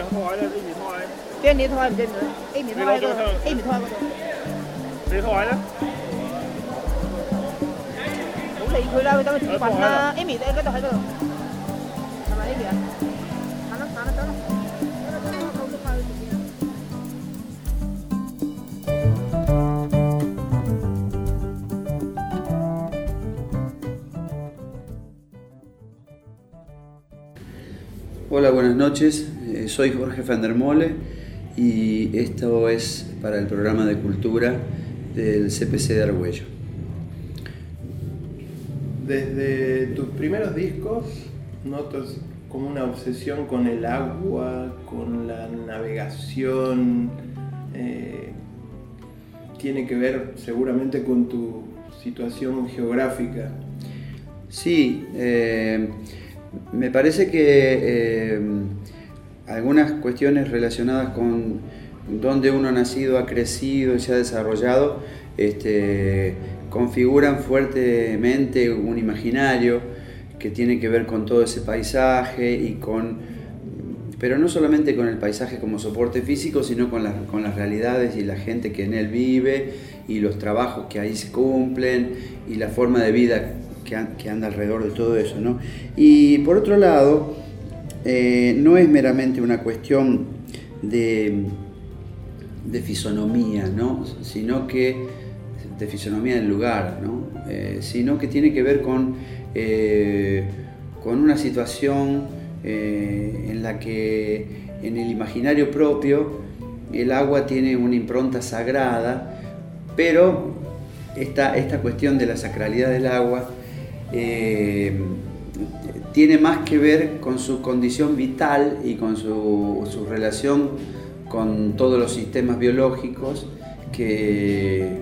台咧，A 面台，边你台唔知唔知？A 面台喺嗰度，A 面台嗰度，你台咧？唔好理佢啦，佢等佢自己瞓啦。A 面喺嗰度喺嗰度，系咪 A 面啊？行啦行啦走啦，走啦走啦，好快去食嘢。 Hola, buenas noches. Soy Jorge Fandermole y esto es para el programa de cultura del CPC de Argüello. Desde tus primeros discos notas como una obsesión con el agua, con la navegación. eh, tiene que ver seguramente con tu situación geográfica. Sí, eh, me parece que eh, algunas cuestiones relacionadas con dónde uno ha nacido, ha crecido y se ha desarrollado, este, configuran fuertemente un imaginario que tiene que ver con todo ese paisaje y con, pero no solamente con el paisaje como soporte físico, sino con, las- con las realidades y la gente que en él vive y los trabajos que ahí se cumplen y la forma de vida que, que anda alrededor de todo eso. ¿no? Y por otro lado, eh, no es meramente una cuestión de, de fisonomía, ¿no? sino que de fisonomía del lugar, ¿no? Eh, sino que tiene que ver con, eh, con una situación en la que en el imaginario propio el agua tiene una impronta sagrada, pero esta, esta cuestión de la sacralidad del agua tiene más que ver con su condición vital y con su, su relación con todos los sistemas biológicos que,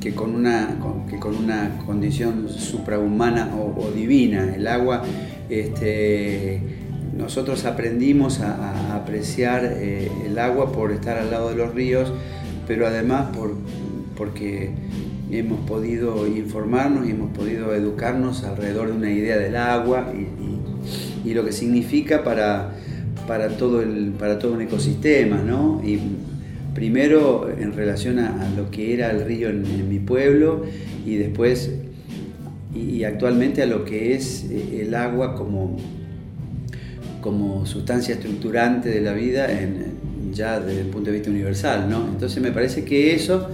que con, una, que con una condición suprahumana o, divina. El agua, este, nosotros aprendimos a, a apreciar eh, el agua por estar al lado de los ríos, pero además por, porque hemos podido informarnos y hemos podido educarnos alrededor de una idea del agua y, lo que significa para, para, todo el, para todo un ecosistema, ¿no? Y primero en relación a, lo que era el río en, en mi pueblo y después y, actualmente a lo que es eh, el agua como, como sustancia estructurante de la vida ya desde el punto de vista universal, ¿no? Entonces me parece que eso,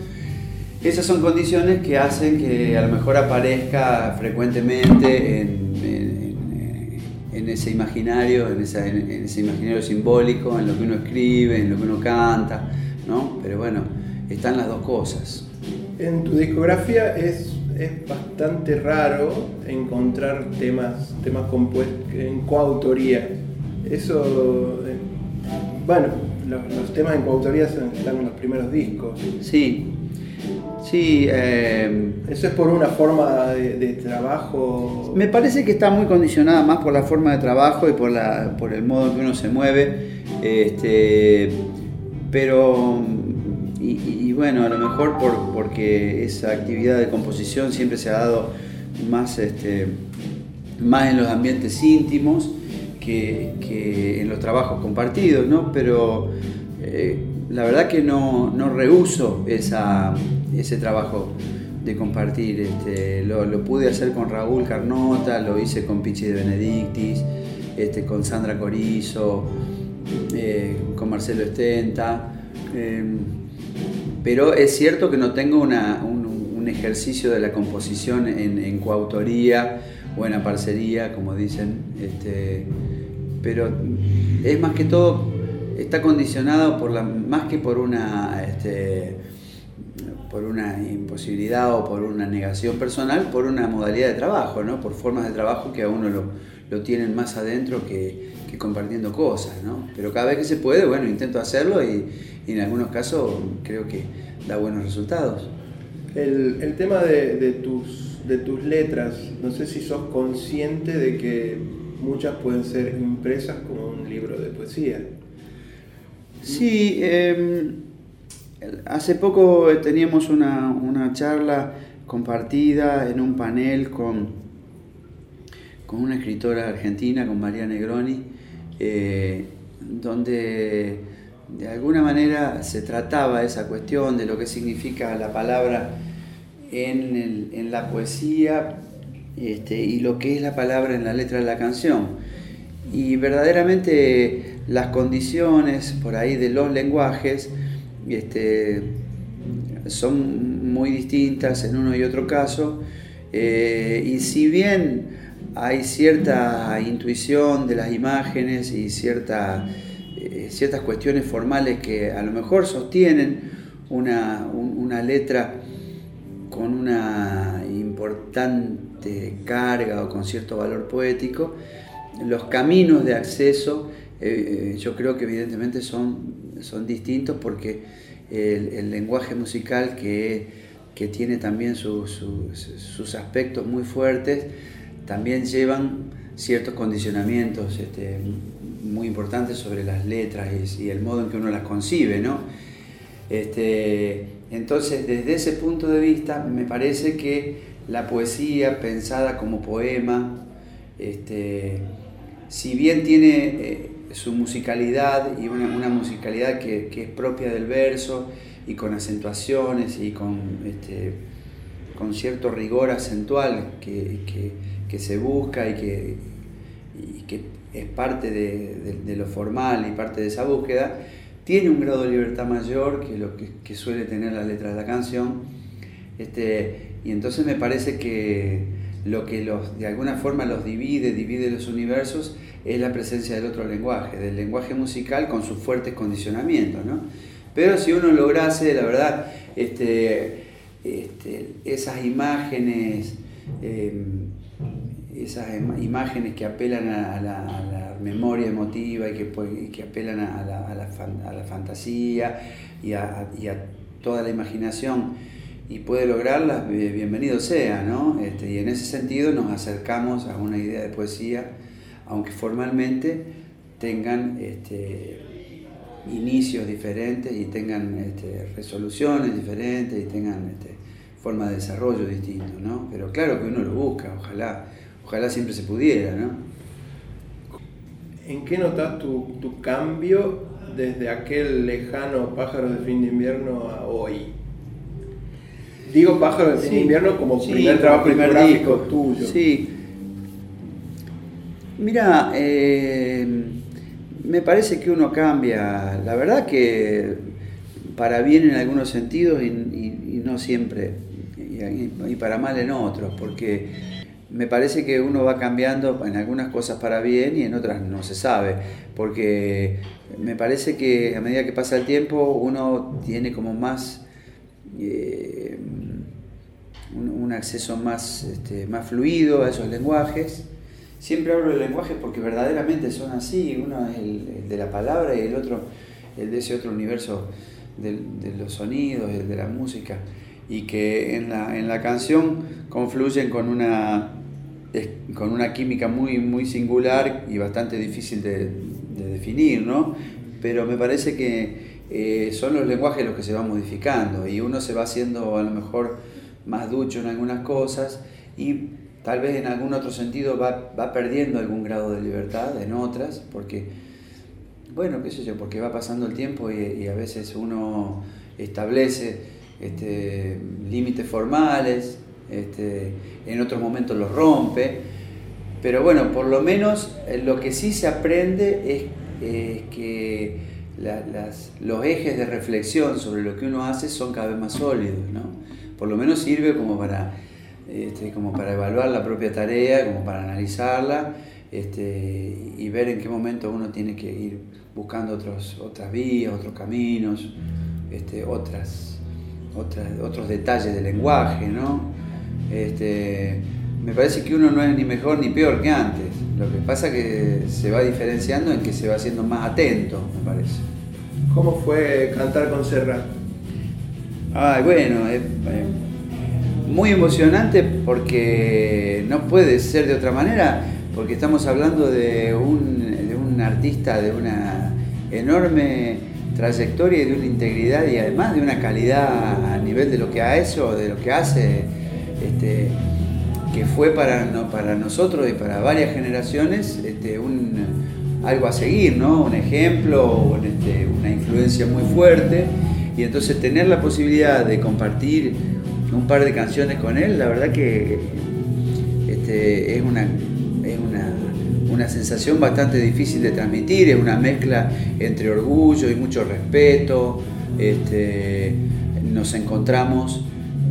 esas son condiciones que hacen que a lo mejor aparezca frecuentemente en, en- en ese imaginario, en, esa- en- en ese imaginario simbólico, en lo que uno escribe, en lo que uno canta, ¿no? Pero bueno, están las dos cosas. En tu discografía es, es bastante raro encontrar temas, temas compuestos en coautoría. Eso, eh, bueno, los, los temas en coautoría están en los primeros discos. Sí, sí. eh, Eso es por una forma de, de trabajo. Me parece que está muy condicionada más por la forma de trabajo y por, la, por el modo en que uno se mueve. Este, pero, y, bueno, a lo mejor por, porque esa actividad de composición siempre se ha dado más, este, más en los ambientes íntimos que, que en los trabajos compartidos, ¿no? Pero eh, la verdad que no, no rehuso esa, ese trabajo de compartir. Este, lo, pude hacer con Raúl Carnota, lo hice con Pichi de Benedictis, este, con Sandra Corizo, eh, con Marcelo Estenta. eh, pero es cierto que no tengo una- un, ejercicio de la composición en, coautoría o en parcería, como dicen. Este, pero es más que todo, está condicionado por la, más que por una, este, por una imposibilidad o por una negación personal, por una modalidad de trabajo, ¿no? por formas de trabajo que a uno lo, lo tienen más adentro que, que compartiendo cosas. ¿no? Pero cada vez que se puede, bueno, intento hacerlo y, y en algunos casos creo que da buenos resultados. El, el tema de, de tus, de tus letras, no sé si sos consciente de que muchas pueden ser impresas como un libro de poesía. Sí, eh, hace poco teníamos una, una charla compartida en un panel con, con una escritora argentina, con María Negroni, eh, donde de alguna manera se trataba esa cuestión de lo que significa la palabra en, el- en la poesía este, y lo que es la palabra en la letra de la canción. Y verdaderamente las condiciones por ahí de los lenguajes este, son muy distintas en uno y otro caso. eh, y si bien hay cierta intuición de las imágenes y cierta, eh, ciertas cuestiones formales que a lo mejor sostienen una, un- una letra con una importante carga o con cierto valor poético, los caminos de acceso eh, yo creo que evidentemente son, son distintos porque el, el lenguaje musical que, que tiene también su- su- sus aspectos muy fuertes, también llevan ciertos condicionamientos este, muy importantes sobre las letras y, y el modo en que uno las concibe, ¿no? Este, entonces, desde ese punto de vista, me parece que la poesía pensada como poema, este, si bien tiene eh, su musicalidad y una, musicalidad que, es propia del verso y con acentuaciones y con, este, con cierto rigor acentual que, que- se busca y que, que es parte de, lo formal y parte de esa búsqueda, tiene un grado de libertad mayor que lo que, que suele tener la letra de la canción. Este, y entonces me parece que lo que los, de alguna forma los divide, divide los universos, es la presencia del otro lenguaje, del lenguaje musical con sus fuertes condicionamientos. ¿no? Pero si uno lograse, la verdad, este, este, esas imágenes, eh, esas im- imágenes que apelan a, la, memoria emotiva y que, pues, que apelan a la, a la fantasía y a, y a toda la imaginación y puede lograrlas, eh, bienvenido sea, ¿no? Este, y en ese sentido nos acercamos a una idea de poesía, aunque formalmente tengan este, inicios diferentes y tengan este, resoluciones diferentes y tengan este, forma de desarrollo distinto, ¿no? Pero claro que uno lo busca, ojalá, ojalá siempre se pudiera, ¿no? ¿En qué notas tu, tu cambio desde aquel lejano pájaro de fin de invierno a hoy? Digo pájaro de fin de Sí, invierno como sí, primer trabajo primer disco. tuyo. Sí. Mira, eh, me parece que uno cambia, la verdad que para bien en algunos sentidos y, no siempre, y, para mal en otros, porque me parece que uno va cambiando en algunas cosas para bien y en otras no se sabe, porque me parece que a medida que pasa el tiempo uno tiene como más... eh, un, un acceso más, este, más fluido a esos lenguajes. Siempre hablo de lenguajes porque verdaderamente son así, uno es el, de la palabra y el otro el de ese otro universo del- de, los sonidos, el de la música, y que en la, en la canción confluyen con una, con una química muy, muy singular y bastante difícil de, de definir, ¿no? Pero me parece que eh, son los lenguajes los que se van modificando y uno se va haciendo a lo mejor más ducho en algunas cosas y tal vez en algún otro sentido va, va perdiendo algún grado de libertad en otras, porque, bueno, qué sé yo, porque va pasando el tiempo y, a veces uno establece este, límites formales, este, en otros momentos los rompe, pero bueno, por lo menos eh, lo que sí se aprende es, que la- las- los ejes de reflexión sobre lo que uno hace son cada vez más sólidos, ¿no? Por lo menos sirve como para, este, como para evaluar la propia tarea, como para analizarla este, y ver en qué momento uno tiene que ir buscando otros, otras vías, otros caminos, este, otras, otras, otros detalles del lenguaje, ¿no? Este, me parece que uno no es ni mejor ni peor que antes. Lo que pasa es que se va diferenciando en que se va haciendo más atento, me parece. ¿Cómo fue cantar con Serrat? Ay, bueno, es, eh, muy emocionante porque no puede ser de otra manera, porque estamos hablando de un, de un artista de una enorme trayectoria y de una integridad y además de una calidad a nivel de lo que ha hecho, de lo que hace, este, que fue para, no- para nosotros y para varias generaciones este, un, algo a seguir, ¿no? Un ejemplo, este, una influencia muy fuerte. Y entonces tener la posibilidad de compartir un par de canciones con él, la verdad que este, es, una, es una, una, sensación bastante difícil de transmitir, es una mezcla entre orgullo y mucho respeto. Este, nos encontramos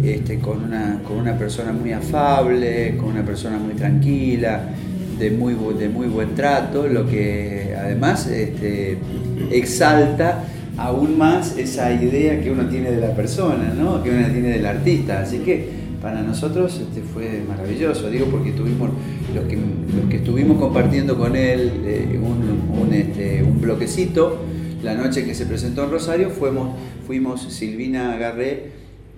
este, con, una, con una persona muy afable, con una persona muy tranquila, de muy, de muy buen trato, lo que además este, exalta aún más esa idea que uno tiene de la persona, ¿no? que uno tiene del artista. Así que para nosotros este, fue maravilloso, digo porque tuvimos los que, estuvimos compartiendo con él eh, este, un, bloquecito, la noche que se presentó en Rosario fuimos, fuimos Silvina Garré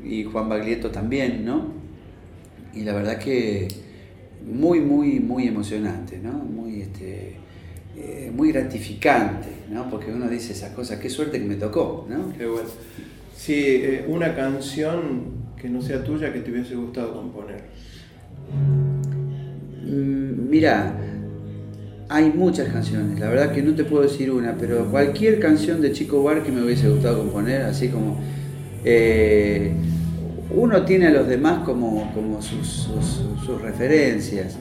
y Juan Baglietto también, ¿no? Y la verdad que muy, muy, muy emocionante, ¿no? Muy, este, eh, muy gratificante, ¿no? Porque uno dice esas cosas, qué suerte que me tocó, ¿no? Qué bueno. Sí, eh, una canción que no sea tuya que te hubiese gustado componer. Mm, mira, hay muchas canciones, la verdad que no te puedo decir una, pero cualquier canción de Chico Bar que me hubiese gustado componer, así como... Eh, uno tiene a los demás como, como sus, sus, sus, referencias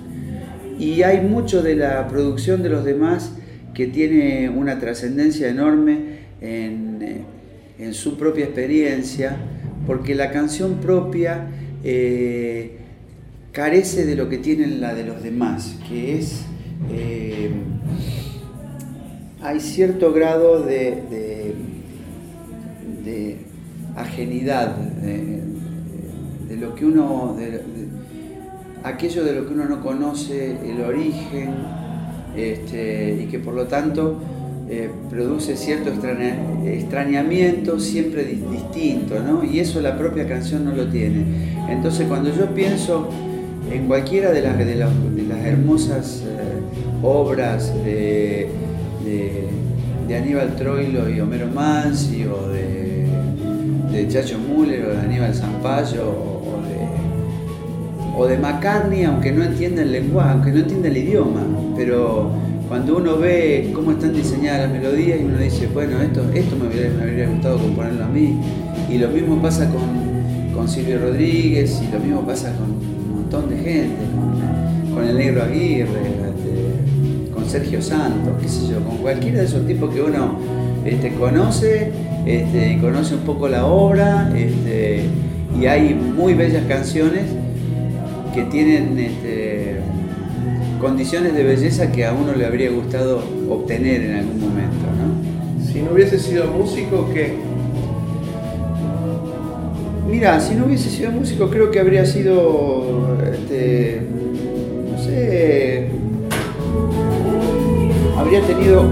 y hay mucho de la producción de los demás que tiene una trascendencia enorme en, en, su propia experiencia, porque la canción propia eh, carece de lo que tiene la de los demás, que es... Eh, hay cierto grado de, de, de ajenidad, de, de lo que uno, aquello de lo que uno no conoce, el origen, este, y que por lo tanto eh, produce cierto extraña, extrañamiento siempre di, distinto, ¿no? Y eso la propia canción no lo tiene. Entonces cuando yo pienso en cualquiera de las, de las, hermosas eh, obras de, Aníbal Troilo y Homero Mansi, o de, de Chacho Müller, o de Aníbal Zampayo, o de McCartney, aunque no entienda el lenguaje, aunque no entienda el idioma, pero cuando uno ve cómo están diseñadas las melodías y uno dice, bueno, esto, esto me, hubiera, gustado componerlo a mí, y lo mismo pasa con, con Silvio Rodríguez, y lo mismo pasa con un montón de gente, con, el negro Aguirre, con Sergio Santos, qué sé yo, con cualquiera de esos tipos que uno este, conoce este, conoce un poco la obra, este, y hay muy bellas canciones que tienen este, condiciones de belleza que a uno le habría gustado obtener en algún momento. ¿no? Si no hubiese sido músico, ¿qué? Mira, si no hubiese sido músico, creo que habría sido, este, no sé, habría tenido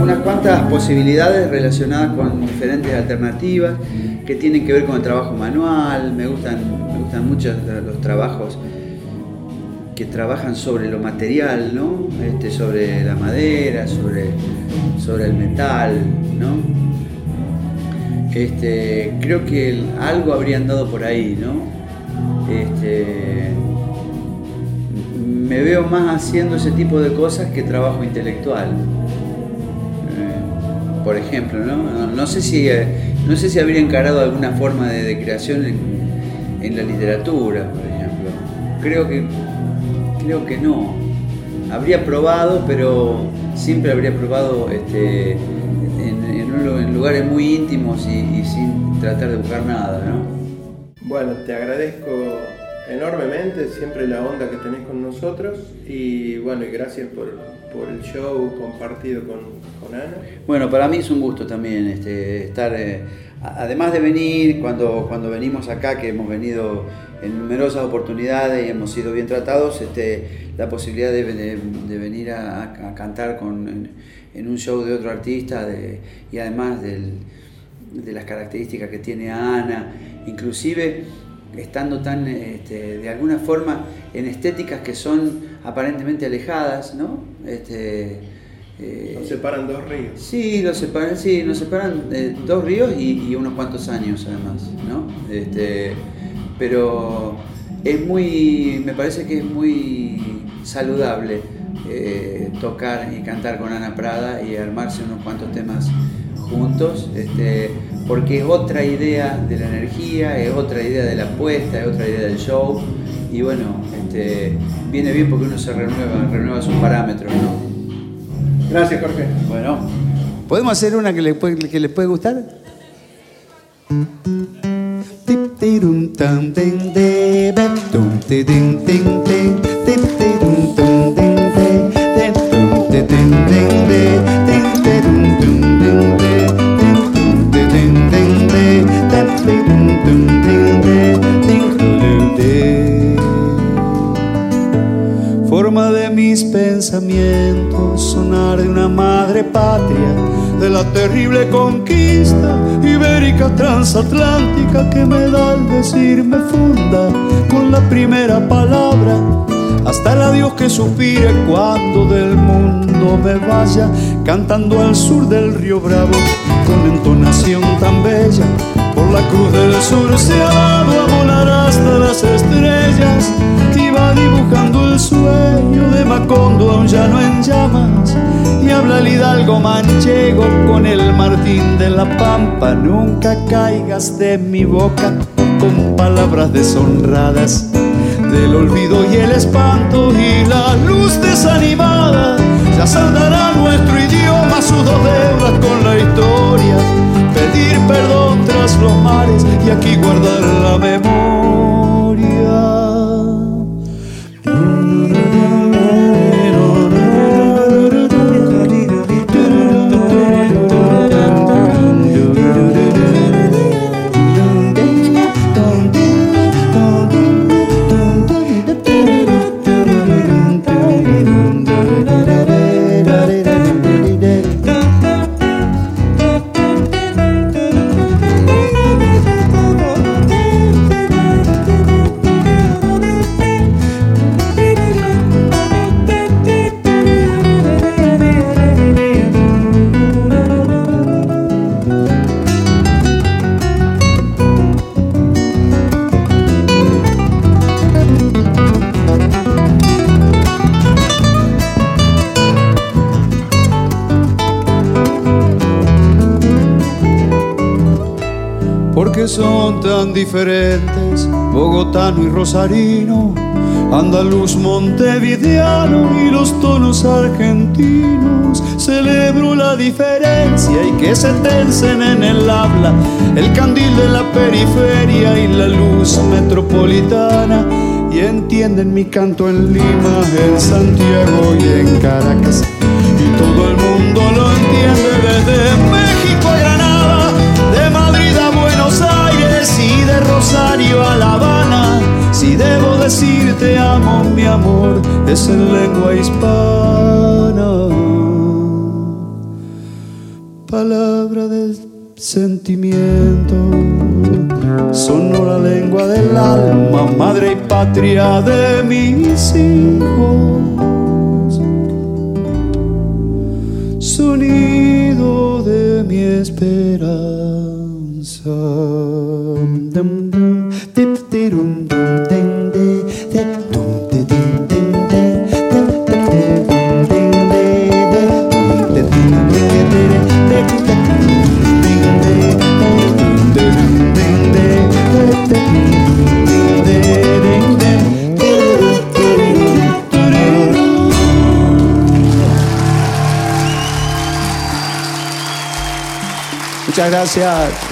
unas cuantas posibilidades relacionadas con diferentes alternativas que tienen que ver con el trabajo manual, me gustan, gustan mucho los trabajos que trabajan sobre lo material, ¿no? Este, sobre la madera, sobre, sobre el metal, ¿no? Este, creo que algo habrían dado por ahí, ¿no? Este, me veo más haciendo ese tipo de cosas que trabajo intelectual. Eh, por ejemplo, ¿no? No, sé si eh, no sé si habría encarado alguna forma de, de creación en, en, la literatura, por ejemplo. Creo que, creo que no. Habría probado, pero siempre habría probado este, en, lugares muy íntimos y, y, sin tratar de buscar nada, ¿no? Bueno, te agradezco enormemente siempre la onda que tenés con nosotros y bueno, y gracias por, por el show compartido con, con, Ana. Bueno, para mí es un gusto también este, estar, eh, además de venir, cuando, cuando venimos acá, que hemos venido en numerosas oportunidades y hemos sido bien tratados, este, la posibilidad de, de, venir a, cantar con, en, un show de otro artista y además del, de las características que tiene Ana, inclusive estando tan, este, de alguna forma, en estéticas que son aparentemente alejadas, ¿no? Este, eh, nos separan dos ríos. Sí, los separan, sí, nos separan eh, dos ríos y, y, unos cuantos años además, ¿no? Este, pero es muy, me parece que es muy saludable eh, tocar y cantar con Ana Prada y armarse unos cuantos temas juntos, este, porque es otra idea de la energía, es otra idea de la apuesta, es otra idea del show y bueno, este, viene bien porque uno se renueva, renueva sus parámetros, ¿no? Gracias, Jorge. Bueno, ¿podemos hacer una que, le puede- que les puede gustar? Terrible conquista ibérica transatlántica que me da al decir me funda con la primera palabra, hasta el adiós que suspire cuando del mundo me vaya, cantando al sur del río Bravo, con entonación tan bella, por la cruz del sur se a volar hasta las estrellas dibujando el sueño de Macondo ya no en llamas. Y habla el hidalgo manchego con el Martín de la Pampa. Nunca caigas de mi boca con palabras deshonradas del olvido y el espanto y la luz desanimada. Ya saldará nuestro idioma sus dos deudas con la historia. Pedir perdón tras los mares y aquí guardar la memoria porque son tan diferentes bogotano y rosarino, andaluz montevideano y los tonos argentinos. Celebro la diferencia y que se tensen en el habla el candil de la periferia y la luz metropolitana. Y entienden mi canto en Lima, en Santiago y en Caracas. Y todo el mundo lo entiende desde México Rosario a La Habana. Si debo decir te amo, mi amor, es en lengua hispana. Palabra del sentimiento, sonora lengua del alma, madre y patria de mis hijos sonido de mi esperanza. Muchas gracias.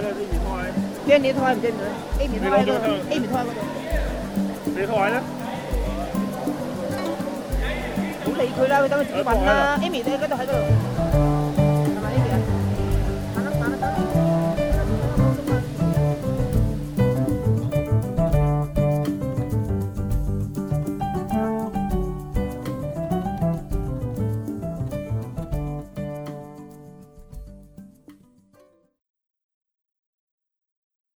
你開咧，呢邊開，邊你台唔知唔知？A 面台喺嗰度，A 面台喺嗰度，你開咧，唔好理佢啦，佢等佢自己揾啦。Amy 你嗰度喺嗰度。